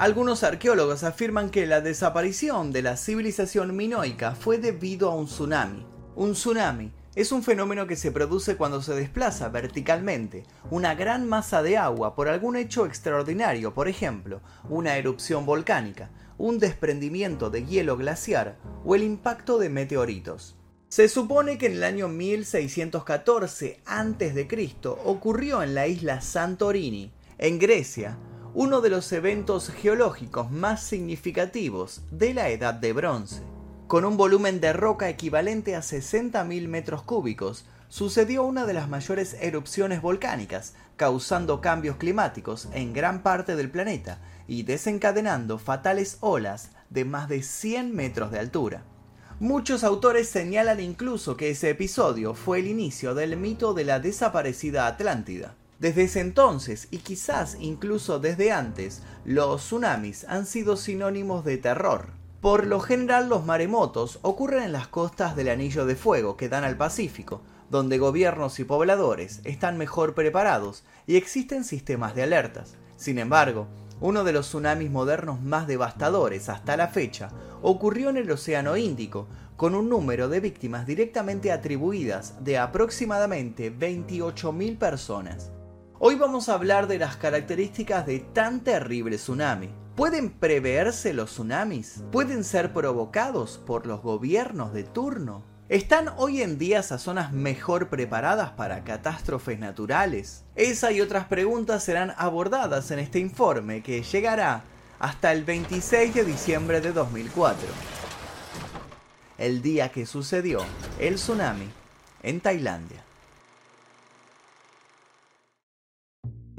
Algunos arqueólogos afirman que la desaparición de la civilización minoica fue debido a un tsunami. Un tsunami es un fenómeno que se produce cuando se desplaza verticalmente una gran masa de agua por algún hecho extraordinario, por ejemplo, una erupción volcánica, un desprendimiento de hielo glaciar o el impacto de meteoritos. Se supone que en el año 1614 a.C. ocurrió en la isla Santorini, en Grecia, uno de los eventos geológicos más significativos de la Edad de Bronce. Con un volumen de roca equivalente a 60.000 metros cúbicos, sucedió una de las mayores erupciones volcánicas, causando cambios climáticos en gran parte del planeta y desencadenando fatales olas de más de 100 metros de altura. Muchos autores señalan incluso que ese episodio fue el inicio del mito de la desaparecida Atlántida. Desde ese entonces, y quizás incluso desde antes, los tsunamis han sido sinónimos de terror, por lo general los maremotos ocurren en las costas del Anillo de Fuego que dan al Pacífico, donde gobiernos y pobladores están mejor preparados y existen sistemas de alertas. Sin embargo, uno de los tsunamis modernos más devastadores hasta la fecha ocurrió en el Océano Índico, con un número de víctimas directamente atribuidas de aproximadamente 28.000 personas. Hoy vamos a hablar de las características de tan terrible tsunami. ¿Pueden preverse los tsunamis? ¿Pueden ser provocados por los gobiernos de turno? ¿Están hoy en día esas zonas mejor preparadas para catástrofes naturales? Esa y otras preguntas serán abordadas en este informe que llegará hasta el 26 de diciembre de 2004, el día que sucedió el tsunami en Tailandia.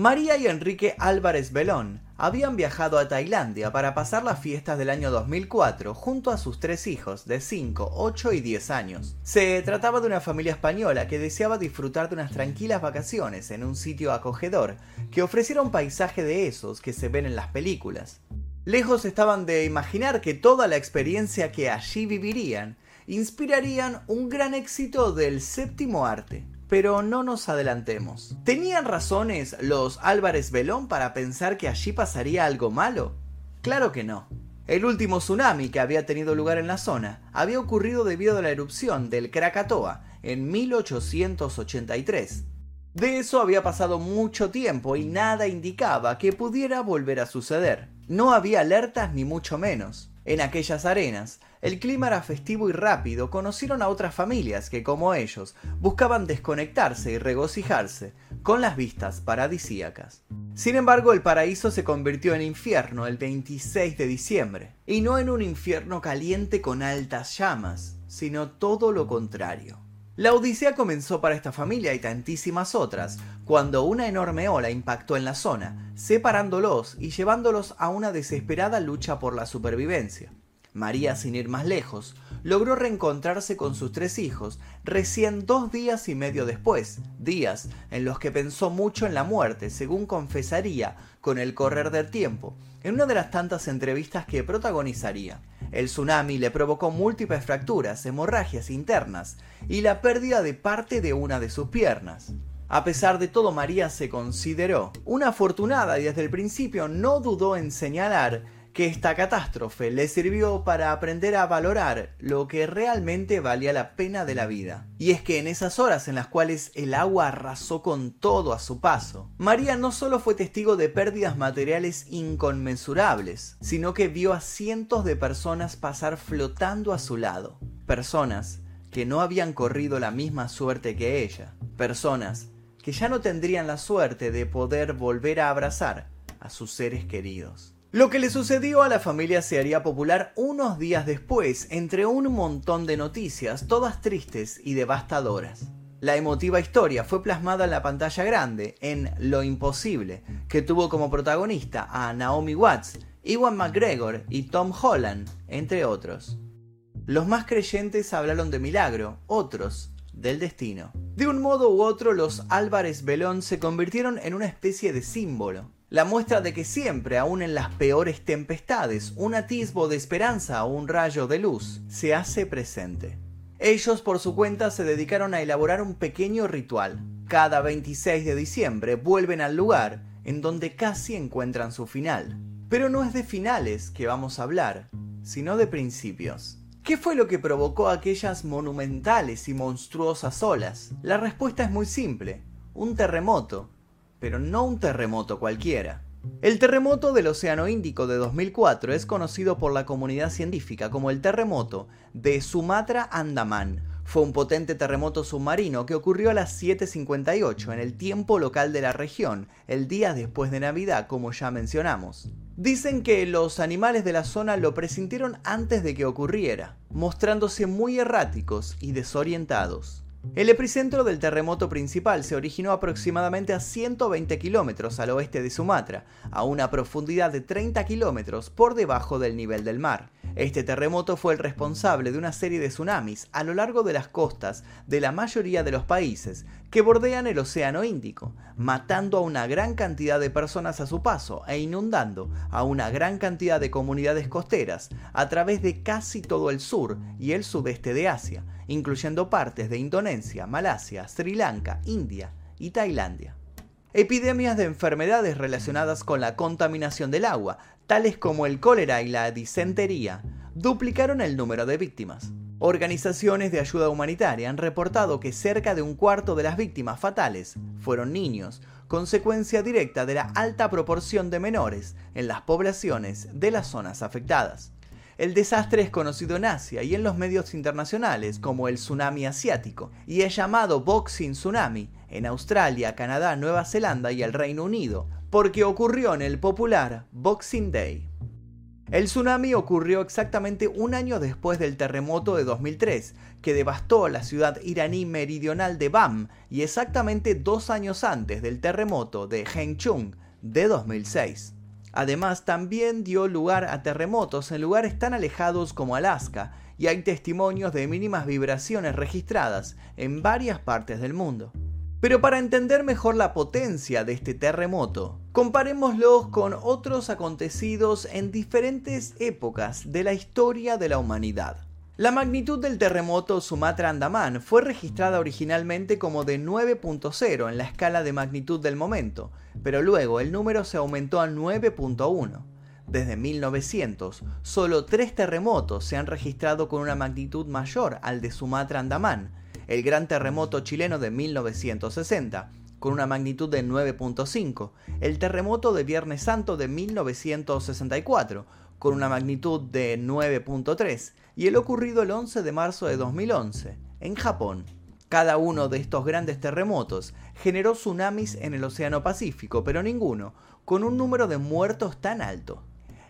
María y Enrique Álvarez Belón habían viajado a Tailandia para pasar las fiestas del año 2004 junto a sus tres hijos de 5, 8 y 10 años. Se trataba de una familia española que deseaba disfrutar de unas tranquilas vacaciones en un sitio acogedor que ofreciera un paisaje de esos que se ven en las películas. Lejos estaban de imaginar que toda la experiencia que allí vivirían inspirarían un gran éxito del séptimo arte pero no nos adelantemos. ¿Tenían razones los Álvarez Belón para pensar que allí pasaría algo malo? Claro que no. El último tsunami que había tenido lugar en la zona había ocurrido debido a la erupción del Krakatoa en 1883. De eso había pasado mucho tiempo y nada indicaba que pudiera volver a suceder. No había alertas ni mucho menos. En aquellas arenas, el clima era festivo y rápido, conocieron a otras familias que, como ellos, buscaban desconectarse y regocijarse con las vistas paradisíacas. Sin embargo, el paraíso se convirtió en infierno el 26 de diciembre, y no en un infierno caliente con altas llamas, sino todo lo contrario. La odisea comenzó para esta familia y tantísimas otras, cuando una enorme ola impactó en la zona, separándolos y llevándolos a una desesperada lucha por la supervivencia. María, sin ir más lejos, logró reencontrarse con sus tres hijos recién dos días y medio después, días en los que pensó mucho en la muerte, según confesaría con el correr del tiempo, en una de las tantas entrevistas que protagonizaría. El tsunami le provocó múltiples fracturas, hemorragias internas y la pérdida de parte de una de sus piernas. A pesar de todo, María se consideró una afortunada y desde el principio no dudó en señalar que esta catástrofe le sirvió para aprender a valorar lo que realmente valía la pena de la vida. Y es que en esas horas en las cuales el agua arrasó con todo a su paso, María no solo fue testigo de pérdidas materiales inconmensurables, sino que vio a cientos de personas pasar flotando a su lado. Personas que no habían corrido la misma suerte que ella. Personas que ya no tendrían la suerte de poder volver a abrazar a sus seres queridos. Lo que le sucedió a la familia se haría popular unos días después, entre un montón de noticias, todas tristes y devastadoras. La emotiva historia fue plasmada en la pantalla grande, en Lo Imposible, que tuvo como protagonista a Naomi Watts, Iwan McGregor y Tom Holland, entre otros. Los más creyentes hablaron de milagro, otros del destino. De un modo u otro, los Álvarez Belón se convirtieron en una especie de símbolo, la muestra de que siempre, aun en las peores tempestades, un atisbo de esperanza o un rayo de luz se hace presente. Ellos por su cuenta se dedicaron a elaborar un pequeño ritual. Cada 26 de diciembre vuelven al lugar en donde casi encuentran su final. Pero no es de finales que vamos a hablar, sino de principios. ¿Qué fue lo que provocó aquellas monumentales y monstruosas olas? La respuesta es muy simple, un terremoto, pero no un terremoto cualquiera. El terremoto del Océano Índico de 2004 es conocido por la comunidad científica como el terremoto de Sumatra Andaman. Fue un potente terremoto submarino que ocurrió a las 7.58 en el tiempo local de la región, el día después de Navidad, como ya mencionamos. Dicen que los animales de la zona lo presintieron antes de que ocurriera, mostrándose muy erráticos y desorientados. El epicentro del terremoto principal se originó aproximadamente a 120 kilómetros al oeste de Sumatra, a una profundidad de 30 kilómetros por debajo del nivel del mar. Este terremoto fue el responsable de una serie de tsunamis a lo largo de las costas de la mayoría de los países que bordean el Océano Índico, matando a una gran cantidad de personas a su paso e inundando a una gran cantidad de comunidades costeras a través de casi todo el sur y el sudeste de Asia, incluyendo partes de Indonesia, Malasia, Sri Lanka, India y Tailandia. Epidemias de enfermedades relacionadas con la contaminación del agua, tales como el cólera y la disentería, duplicaron el número de víctimas. Organizaciones de ayuda humanitaria han reportado que cerca de un cuarto de las víctimas fatales fueron niños, consecuencia directa de la alta proporción de menores en las poblaciones de las zonas afectadas. El desastre es conocido en Asia y en los medios internacionales como el tsunami asiático y es llamado Boxing Tsunami en Australia, Canadá, Nueva Zelanda y el Reino Unido, porque ocurrió en el popular Boxing Day. El tsunami ocurrió exactamente un año después del terremoto de 2003, que devastó la ciudad iraní meridional de Bam, y exactamente dos años antes del terremoto de Hengchun de 2006. Además, también dio lugar a terremotos en lugares tan alejados como Alaska, y hay testimonios de mínimas vibraciones registradas en varias partes del mundo. Pero para entender mejor la potencia de este terremoto, comparémoslos con otros acontecidos en diferentes épocas de la historia de la humanidad. La magnitud del terremoto Sumatra-Andaman fue registrada originalmente como de 9.0 en la escala de magnitud del momento, pero luego el número se aumentó a 9.1. Desde 1900, solo tres terremotos se han registrado con una magnitud mayor al de Sumatra-Andaman, el gran terremoto chileno de 1960, con una magnitud de 9.5, el terremoto de Viernes Santo de 1964, con una magnitud de 9.3, y el ocurrido el 11 de marzo de 2011, en Japón. Cada uno de estos grandes terremotos generó tsunamis en el Océano Pacífico, pero ninguno con un número de muertos tan alto.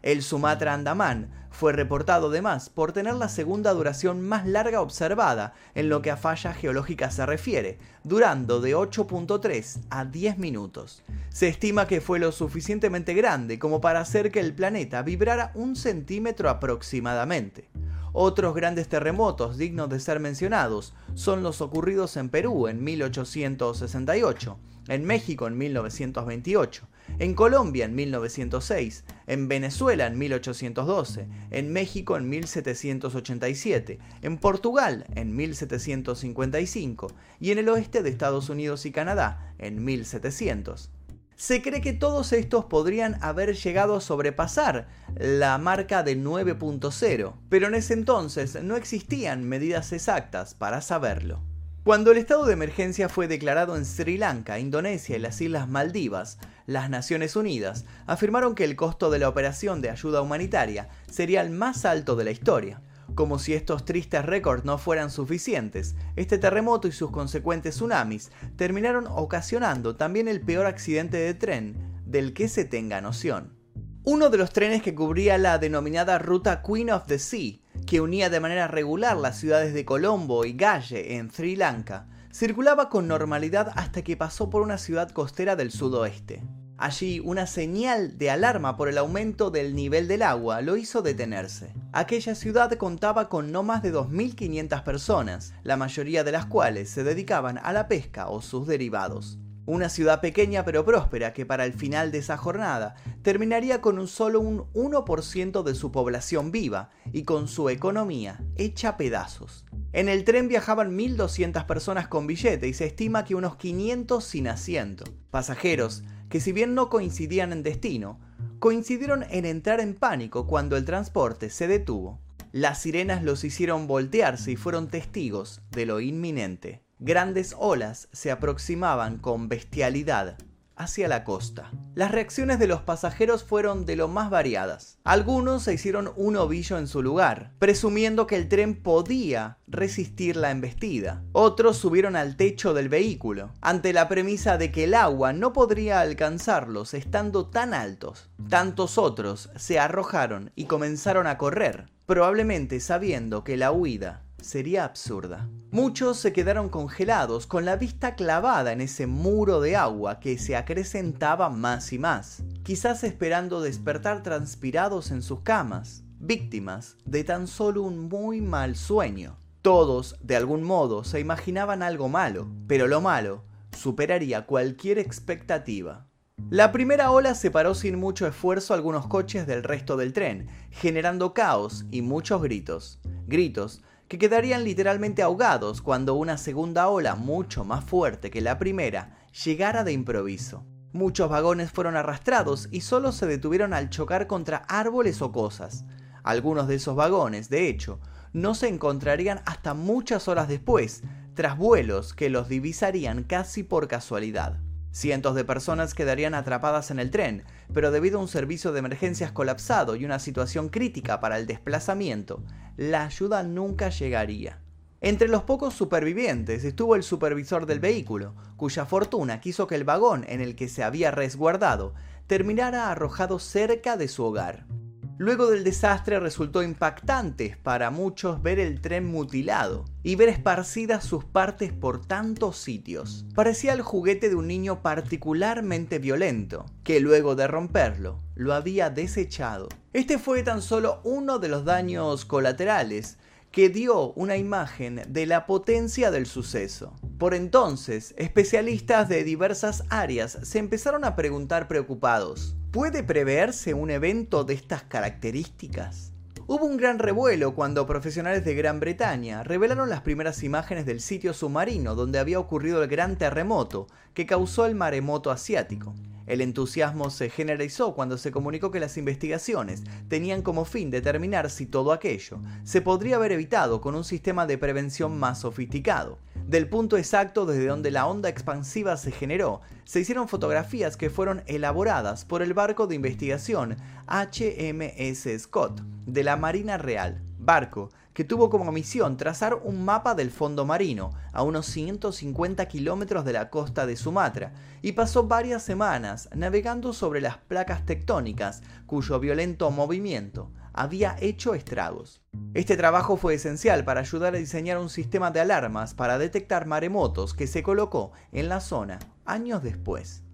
El Sumatra Andaman fue reportado además por tener la segunda duración más larga observada en lo que a fallas geológicas se refiere, durando de 8.3 a 10 minutos. Se estima que fue lo suficientemente grande como para hacer que el planeta vibrara un centímetro aproximadamente. Otros grandes terremotos dignos de ser mencionados son los ocurridos en Perú en 1868, en México en 1928, en Colombia en 1906, en Venezuela en 1812, en México en 1787, en Portugal en 1755 y en el oeste de Estados Unidos y Canadá en 1700. Se cree que todos estos podrían haber llegado a sobrepasar la marca de 9.0, pero en ese entonces no existían medidas exactas para saberlo. Cuando el estado de emergencia fue declarado en Sri Lanka, Indonesia y las Islas Maldivas, las Naciones Unidas afirmaron que el costo de la operación de ayuda humanitaria sería el más alto de la historia. Como si estos tristes récords no fueran suficientes, este terremoto y sus consecuentes tsunamis terminaron ocasionando también el peor accidente de tren del que se tenga noción. Uno de los trenes que cubría la denominada ruta Queen of the Sea que unía de manera regular las ciudades de Colombo y Galle en Sri Lanka, circulaba con normalidad hasta que pasó por una ciudad costera del sudoeste. Allí, una señal de alarma por el aumento del nivel del agua lo hizo detenerse. Aquella ciudad contaba con no más de 2.500 personas, la mayoría de las cuales se dedicaban a la pesca o sus derivados. Una ciudad pequeña pero próspera que para el final de esa jornada terminaría con un solo un 1% de su población viva y con su economía hecha pedazos. En el tren viajaban 1.200 personas con billete y se estima que unos 500 sin asiento. Pasajeros que si bien no coincidían en destino, coincidieron en entrar en pánico cuando el transporte se detuvo. Las sirenas los hicieron voltearse y fueron testigos de lo inminente. Grandes olas se aproximaban con bestialidad hacia la costa. Las reacciones de los pasajeros fueron de lo más variadas. Algunos se hicieron un ovillo en su lugar, presumiendo que el tren podía resistir la embestida. Otros subieron al techo del vehículo, ante la premisa de que el agua no podría alcanzarlos estando tan altos. Tantos otros se arrojaron y comenzaron a correr, probablemente sabiendo que la huida sería absurda. Muchos se quedaron congelados con la vista clavada en ese muro de agua que se acrecentaba más y más, quizás esperando despertar transpirados en sus camas, víctimas de tan solo un muy mal sueño. Todos, de algún modo, se imaginaban algo malo, pero lo malo superaría cualquier expectativa. La primera ola separó sin mucho esfuerzo algunos coches del resto del tren, generando caos y muchos gritos. Gritos que quedarían literalmente ahogados cuando una segunda ola mucho más fuerte que la primera llegara de improviso. Muchos vagones fueron arrastrados y solo se detuvieron al chocar contra árboles o cosas. Algunos de esos vagones, de hecho, no se encontrarían hasta muchas horas después, tras vuelos que los divisarían casi por casualidad. Cientos de personas quedarían atrapadas en el tren, pero debido a un servicio de emergencias colapsado y una situación crítica para el desplazamiento, la ayuda nunca llegaría. Entre los pocos supervivientes estuvo el supervisor del vehículo, cuya fortuna quiso que el vagón en el que se había resguardado terminara arrojado cerca de su hogar. Luego del desastre resultó impactante para muchos ver el tren mutilado y ver esparcidas sus partes por tantos sitios. Parecía el juguete de un niño particularmente violento, que luego de romperlo lo había desechado. Este fue tan solo uno de los daños colaterales que dio una imagen de la potencia del suceso. Por entonces, especialistas de diversas áreas se empezaron a preguntar preocupados, ¿puede preverse un evento de estas características? Hubo un gran revuelo cuando profesionales de Gran Bretaña revelaron las primeras imágenes del sitio submarino donde había ocurrido el gran terremoto que causó el maremoto asiático. El entusiasmo se generalizó cuando se comunicó que las investigaciones tenían como fin determinar si todo aquello se podría haber evitado con un sistema de prevención más sofisticado. Del punto exacto desde donde la onda expansiva se generó, se hicieron fotografías que fueron elaboradas por el barco de investigación HMS Scott de la Marina Real, barco que tuvo como misión trazar un mapa del fondo marino a unos 150 kilómetros de la costa de Sumatra y pasó varias semanas navegando sobre las placas tectónicas cuyo violento movimiento había hecho estragos. Este trabajo fue esencial para ayudar a diseñar un sistema de alarmas para detectar maremotos que se colocó en la zona años después.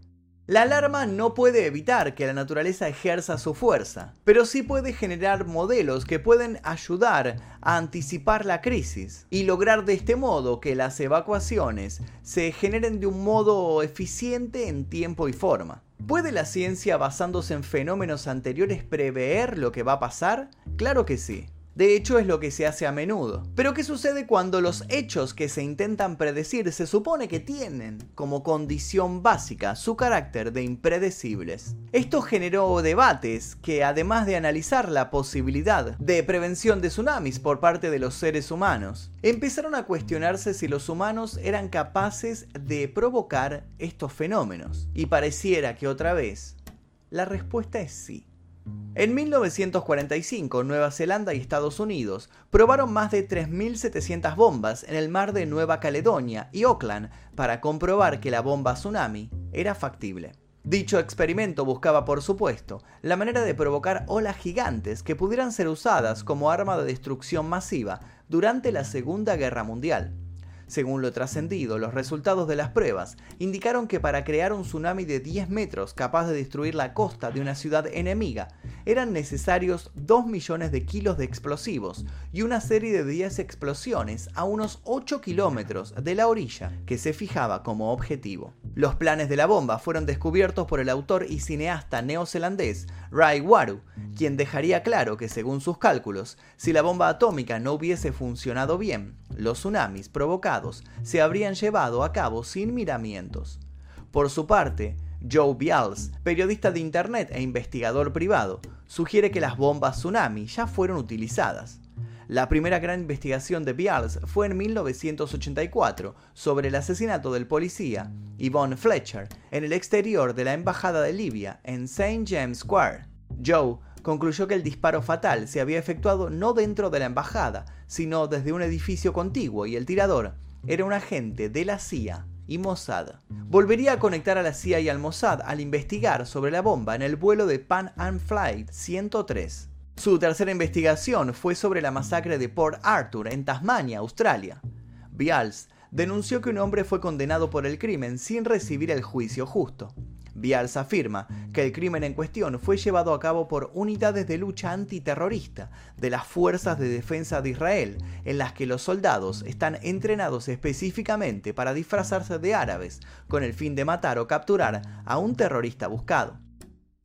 La alarma no puede evitar que la naturaleza ejerza su fuerza, pero sí puede generar modelos que pueden ayudar a anticipar la crisis y lograr de este modo que las evacuaciones se generen de un modo eficiente en tiempo y forma. ¿Puede la ciencia basándose en fenómenos anteriores prever lo que va a pasar? Claro que sí. De hecho, es lo que se hace a menudo. Pero ¿qué sucede cuando los hechos que se intentan predecir se supone que tienen como condición básica su carácter de impredecibles? Esto generó debates que, además de analizar la posibilidad de prevención de tsunamis por parte de los seres humanos, empezaron a cuestionarse si los humanos eran capaces de provocar estos fenómenos. Y pareciera que otra vez, la respuesta es sí. En 1945, Nueva Zelanda y Estados Unidos probaron más de 3.700 bombas en el mar de Nueva Caledonia y Auckland para comprobar que la bomba tsunami era factible. Dicho experimento buscaba, por supuesto, la manera de provocar olas gigantes que pudieran ser usadas como arma de destrucción masiva durante la Segunda Guerra Mundial. Según lo trascendido, los resultados de las pruebas indicaron que para crear un tsunami de 10 metros capaz de destruir la costa de una ciudad enemiga, eran necesarios 2 millones de kilos de explosivos y una serie de 10 explosiones a unos 8 kilómetros de la orilla que se fijaba como objetivo. Los planes de la bomba fueron descubiertos por el autor y cineasta neozelandés Rai Waru, quien dejaría claro que según sus cálculos, si la bomba atómica no hubiese funcionado bien, los tsunamis provocados se habrían llevado a cabo sin miramientos. Por su parte, Joe Bials, periodista de internet e investigador privado, sugiere que las bombas tsunami ya fueron utilizadas. La primera gran investigación de Bials fue en 1984 sobre el asesinato del policía Yvonne Fletcher en el exterior de la embajada de Libia en St. James Square. Joe concluyó que el disparo fatal se había efectuado no dentro de la embajada, sino desde un edificio contiguo y el tirador era un agente de la CIA y Mossad. Volvería a conectar a la CIA y al Mossad al investigar sobre la bomba en el vuelo de Pan Am Flight 103. Su tercera investigación fue sobre la masacre de Port Arthur en Tasmania, Australia. Bials denunció que un hombre fue condenado por el crimen sin recibir el juicio justo. Bials afirma que el crimen en cuestión fue llevado a cabo por unidades de lucha antiterrorista de las Fuerzas de Defensa de Israel, en las que los soldados están entrenados específicamente para disfrazarse de árabes con el fin de matar o capturar a un terrorista buscado.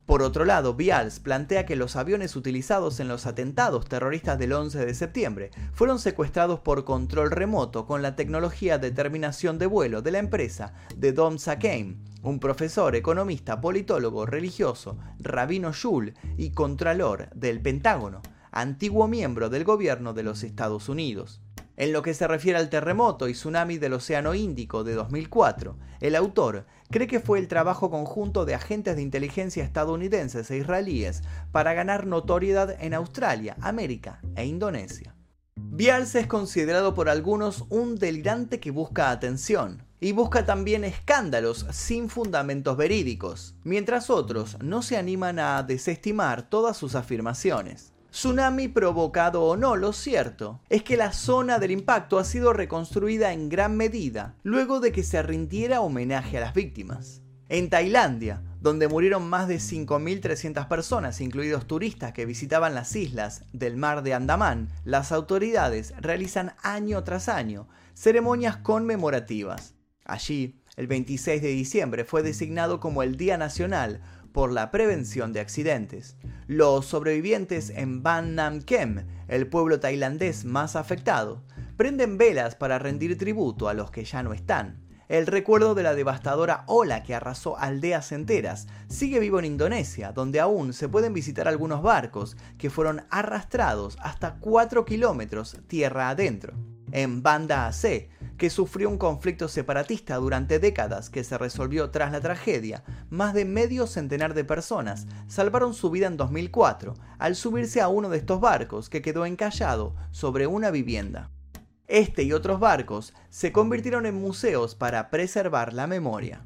Por otro lado, Bials plantea que los aviones utilizados en los atentados terroristas del 11 de septiembre fueron secuestrados por control remoto con la tecnología de terminación de vuelo de la empresa de Dom Sakheim, un profesor, economista, politólogo, religioso, rabino Shul y contralor del Pentágono, antiguo miembro del gobierno de los Estados Unidos. En lo que se refiere al terremoto y tsunami del Océano Índico de 2004, el autor cree que fue el trabajo conjunto de agentes de inteligencia estadounidenses e israelíes para ganar notoriedad en Australia, América e Indonesia. Bialce es considerado por algunos un delirante que busca atención, y busca también escándalos sin fundamentos verídicos, mientras otros no se animan a desestimar todas sus afirmaciones. Tsunami provocado o no, lo cierto es que la zona del impacto ha sido reconstruida en gran medida luego de que se rindiera homenaje a las víctimas. En Tailandia, donde murieron más de 5.300 personas, incluidos turistas que visitaban las islas del mar de Andamán, las autoridades realizan año tras año ceremonias conmemorativas Allí, el 26 de diciembre fue designado como el Día Nacional por la Prevención de Accidentes. Los sobrevivientes en Ban Nam Kem, el pueblo tailandés más afectado, prenden velas para rendir tributo a los que ya no están. El recuerdo de la devastadora ola que arrasó aldeas enteras sigue vivo en Indonesia, donde aún se pueden visitar algunos barcos que fueron arrastrados hasta 4 kilómetros tierra adentro. En Banda Aceh, que sufrió un conflicto separatista durante décadas que se resolvió tras la tragedia, más de medio centenar de personas salvaron su vida en 2004 al subirse a uno de estos barcos que quedó encallado sobre una vivienda. Este y otros barcos se convirtieron en museos para preservar la memoria.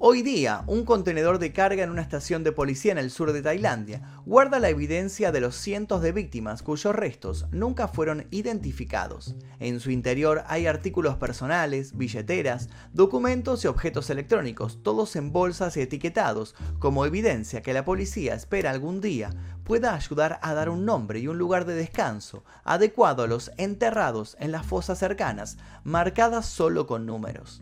Hoy día, un contenedor de carga en una estación de policía en el sur de Tailandia guarda la evidencia de los cientos de víctimas cuyos restos nunca fueron identificados. En su interior hay artículos personales, billeteras, documentos y objetos electrónicos, todos en bolsas y etiquetados, como evidencia que la policía espera algún día pueda ayudar a dar un nombre y un lugar de descanso adecuado a los enterrados en las fosas cercanas, marcadas solo con números.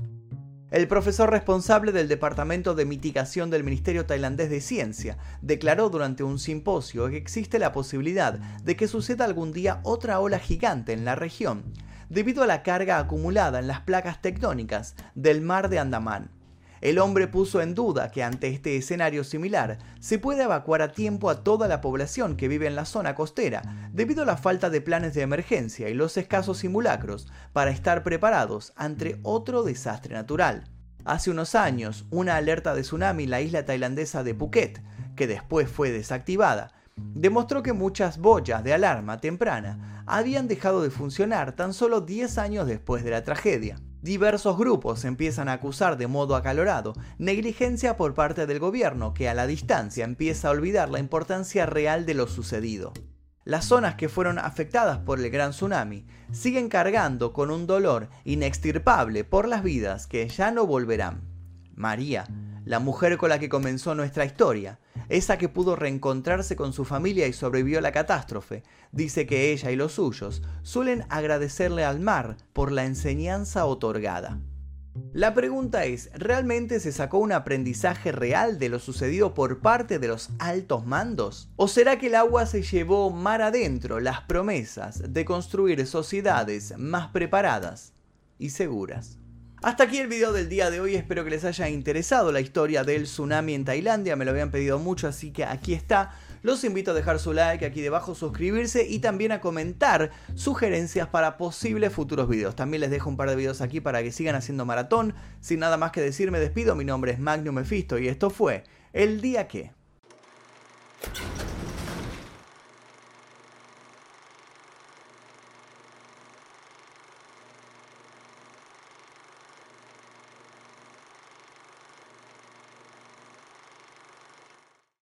El profesor responsable del Departamento de Mitigación del Ministerio Tailandés de Ciencia declaró durante un simposio que existe la posibilidad de que suceda algún día otra ola gigante en la región, debido a la carga acumulada en las placas tectónicas del mar de Andamán. El hombre puso en duda que ante este escenario similar se puede evacuar a tiempo a toda la población que vive en la zona costera, debido a la falta de planes de emergencia y los escasos simulacros para estar preparados ante otro desastre natural. Hace unos años, una alerta de tsunami en la isla tailandesa de Phuket, que después fue desactivada, demostró que muchas boyas de alarma temprana habían dejado de funcionar tan solo 10 años después de la tragedia. Diversos grupos empiezan a acusar de modo acalorado negligencia por parte del gobierno que a la distancia empieza a olvidar la importancia real de lo sucedido. Las zonas que fueron afectadas por el gran tsunami siguen cargando con un dolor inextirpable por las vidas que ya no volverán. María, la mujer con la que comenzó nuestra historia, esa que pudo reencontrarse con su familia y sobrevivió a la catástrofe, dice que ella y los suyos suelen agradecerle al mar por la enseñanza otorgada. La pregunta es, ¿realmente se sacó un aprendizaje real de lo sucedido por parte de los altos mandos? ¿O será que el agua se llevó mar adentro las promesas de construir sociedades más preparadas y seguras? Hasta aquí el video del día de hoy, espero que les haya interesado la historia del tsunami en Tailandia, me lo habían pedido mucho, así que aquí está. Los invito a dejar su like aquí debajo, suscribirse y también a comentar sugerencias para posibles futuros videos. También les dejo un par de videos aquí para que sigan haciendo maratón. Sin nada más que decir, me despido. Mi nombre es Magnum Mephisto y esto fue El Día Que.